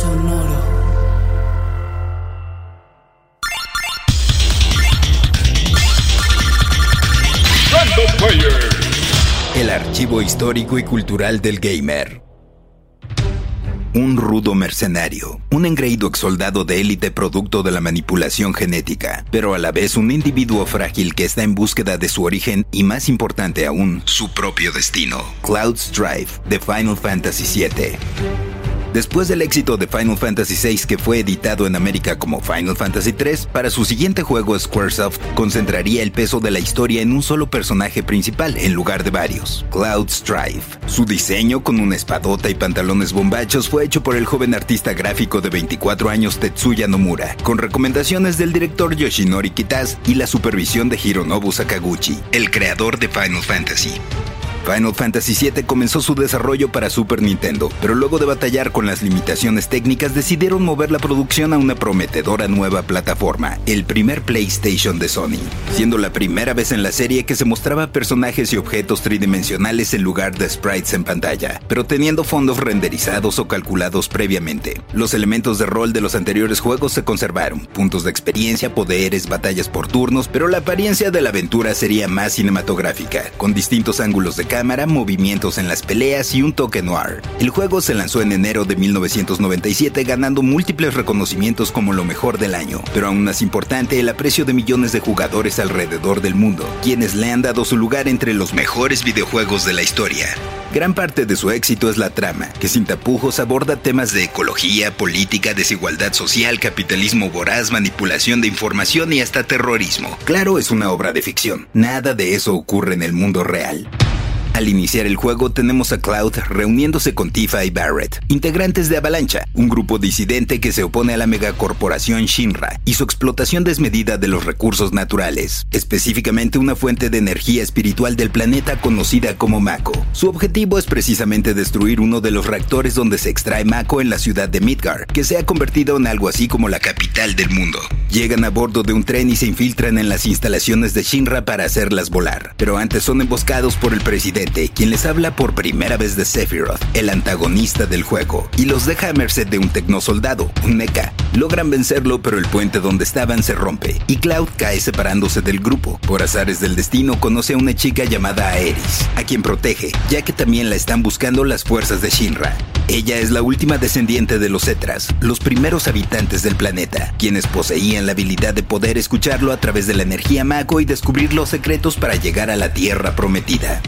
Sonoro. El archivo histórico y cultural del gamer. Un rudo mercenario, un engreído ex soldado de élite producto de la manipulación genética, pero a la vez un individuo frágil que está en búsqueda de su origen y más importante aún, su propio destino. Cloud's Drive, de Final Fantasy VII. Después del éxito de Final Fantasy VI que fue editado en América como Final Fantasy III, para su siguiente juego Squaresoft concentraría el peso de la historia en un solo personaje principal en lugar de varios, Cloud Strife. Su diseño con una espadota y pantalones bombachos fue hecho por el joven artista gráfico de 24 años Tetsuya Nomura, con recomendaciones del director Yoshinori Kitase y la supervisión de Hironobu Sakaguchi, el creador de Final Fantasy. Final Fantasy VII comenzó su desarrollo para Super Nintendo, pero luego de batallar con las limitaciones técnicas decidieron mover la producción a una prometedora nueva plataforma, el primer PlayStation de Sony, siendo la primera vez en la serie que se mostraba personajes y objetos tridimensionales en lugar de sprites en pantalla, pero teniendo fondos renderizados o calculados previamente. Los elementos de rol de los anteriores juegos se conservaron, puntos de experiencia, poderes, batallas por turnos, pero la apariencia de la aventura sería más cinematográfica, con distintos ángulos de cámara, movimientos en las peleas y un toque noir. El juego se lanzó en enero de 1997 ganando múltiples reconocimientos como lo mejor del año, pero aún más importante el aprecio de millones de jugadores alrededor del mundo, quienes le han dado su lugar entre los mejores videojuegos de la historia. Gran parte de su éxito es la trama, que sin tapujos aborda temas de ecología, política, desigualdad social, capitalismo voraz, manipulación de información y hasta terrorismo. Claro, es una obra de ficción. Nada de eso ocurre en el mundo real. Al iniciar el juego tenemos a Cloud reuniéndose con Tifa y Barrett, integrantes de Avalancha, un grupo disidente que se opone a la megacorporación Shinra y su explotación desmedida de los recursos naturales, específicamente una fuente de energía espiritual del planeta conocida como Mako. Su objetivo es precisamente destruir uno de los reactores donde se extrae Mako en la ciudad de Midgar, que se ha convertido en algo así como la capital del mundo. Llegan a bordo de un tren y se infiltran en las instalaciones de Shinra para hacerlas volar, pero antes son emboscados por el presidente quien les habla por primera vez de Sephiroth, el antagonista del juego, y los deja a merced de un tecnosoldado, un mecha. Logran vencerlo, pero el puente donde estaban se rompe, y Cloud cae separándose del grupo. Por azares del destino, conoce a una chica llamada Aeris, a quien protege, ya que también la están buscando las fuerzas de Shinra. Ella es la última descendiente de los Etras, los primeros habitantes del planeta, quienes poseían la habilidad de poder escucharlo a través de la energía Mako y descubrir los secretos para llegar a la Tierra prometida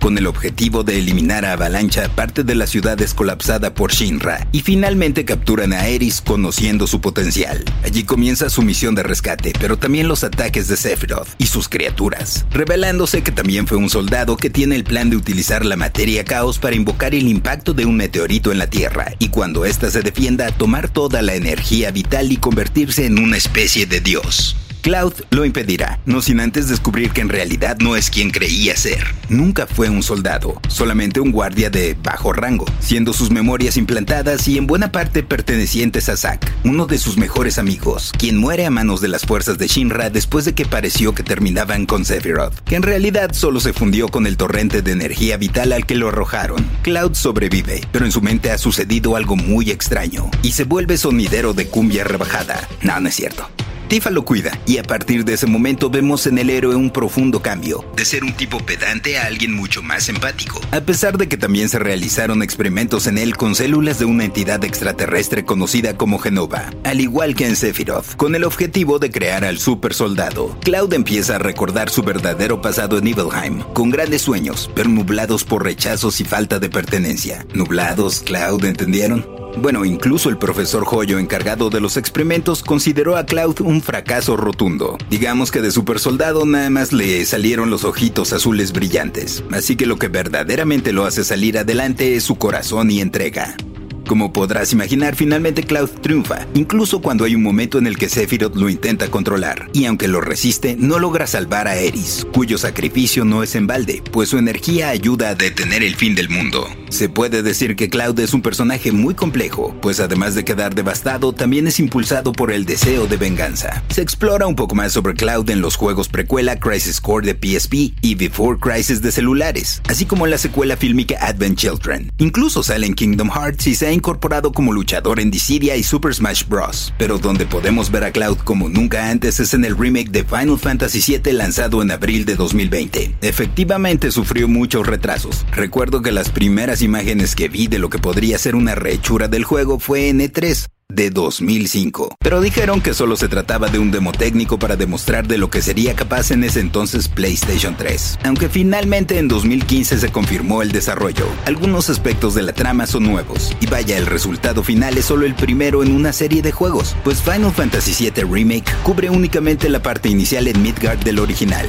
con el objetivo de eliminar a Avalancha, parte de la ciudad colapsada por Shinra, y finalmente capturan a Eris conociendo su potencial. Allí comienza su misión de rescate, pero también los ataques de Sephiroth y sus criaturas, revelándose que también fue un soldado que tiene el plan de utilizar la materia caos para invocar el impacto de un meteorito en la Tierra, y cuando ésta se defienda, tomar toda la energía vital y convertirse en una especie de dios. Cloud lo impedirá, no sin antes descubrir que en realidad no es quien creía ser. Nunca fue un soldado, solamente un guardia de bajo rango, siendo sus memorias implantadas y en buena parte pertenecientes a Zack, uno de sus mejores amigos, quien muere a manos de las fuerzas de Shinra después de que pareció que terminaban con Sephiroth, que en realidad solo se fundió con el torrente de energía vital al que lo arrojaron. Cloud sobrevive, pero en su mente ha sucedido algo muy extraño, y se vuelve sonidero de cumbia rebajada. No, no es cierto. Tifa lo cuida y a partir de ese momento vemos en el héroe un profundo cambio, de ser un tipo pedante a alguien mucho más empático, a pesar de que también se realizaron experimentos en él con células de una entidad extraterrestre conocida como Genova, al igual que en Sephiroth, con el objetivo de crear al super soldado. Cloud empieza a recordar su verdadero pasado en Nibelheim, con grandes sueños, pero nublados por rechazos y falta de pertenencia. Nublados, Cloud, ¿entendieron? Bueno, incluso el profesor Joyo encargado de los experimentos consideró a Cloud un fracaso rotundo. Digamos que de super soldado nada más le salieron los ojitos azules brillantes, así que lo que verdaderamente lo hace salir adelante es su corazón y entrega. Como podrás imaginar, finalmente Cloud triunfa, incluso cuando hay un momento en el que Sephiroth lo intenta controlar, y aunque lo resiste, no logra salvar a Eris, cuyo sacrificio no es en balde, pues su energía ayuda a detener el fin del mundo. Se puede decir que Cloud es un personaje muy complejo, pues además de quedar devastado, también es impulsado por el deseo de venganza. Se explora un poco más sobre Cloud en los juegos precuela Crisis Core de PSP y Before Crisis de celulares, así como en la secuela fílmica Advent Children. Incluso sale en Kingdom Hearts y se ha incorporado como luchador en Dissidia y Super Smash Bros. Pero donde podemos ver a Cloud como nunca antes es en el remake de Final Fantasy VII lanzado en abril de 2020. Efectivamente sufrió muchos retrasos. Recuerdo que las primeras imágenes que vi de lo que podría ser una rechura del juego fue en E3 de 2005. Pero dijeron que solo se trataba de un demo técnico para demostrar de lo que sería capaz en ese entonces PlayStation 3. Aunque finalmente en 2015 se confirmó el desarrollo. Algunos aspectos de la trama son nuevos. Y vaya, el resultado final es solo el primero en una serie de juegos, pues Final Fantasy VII Remake cubre únicamente la parte inicial en Midgard del original.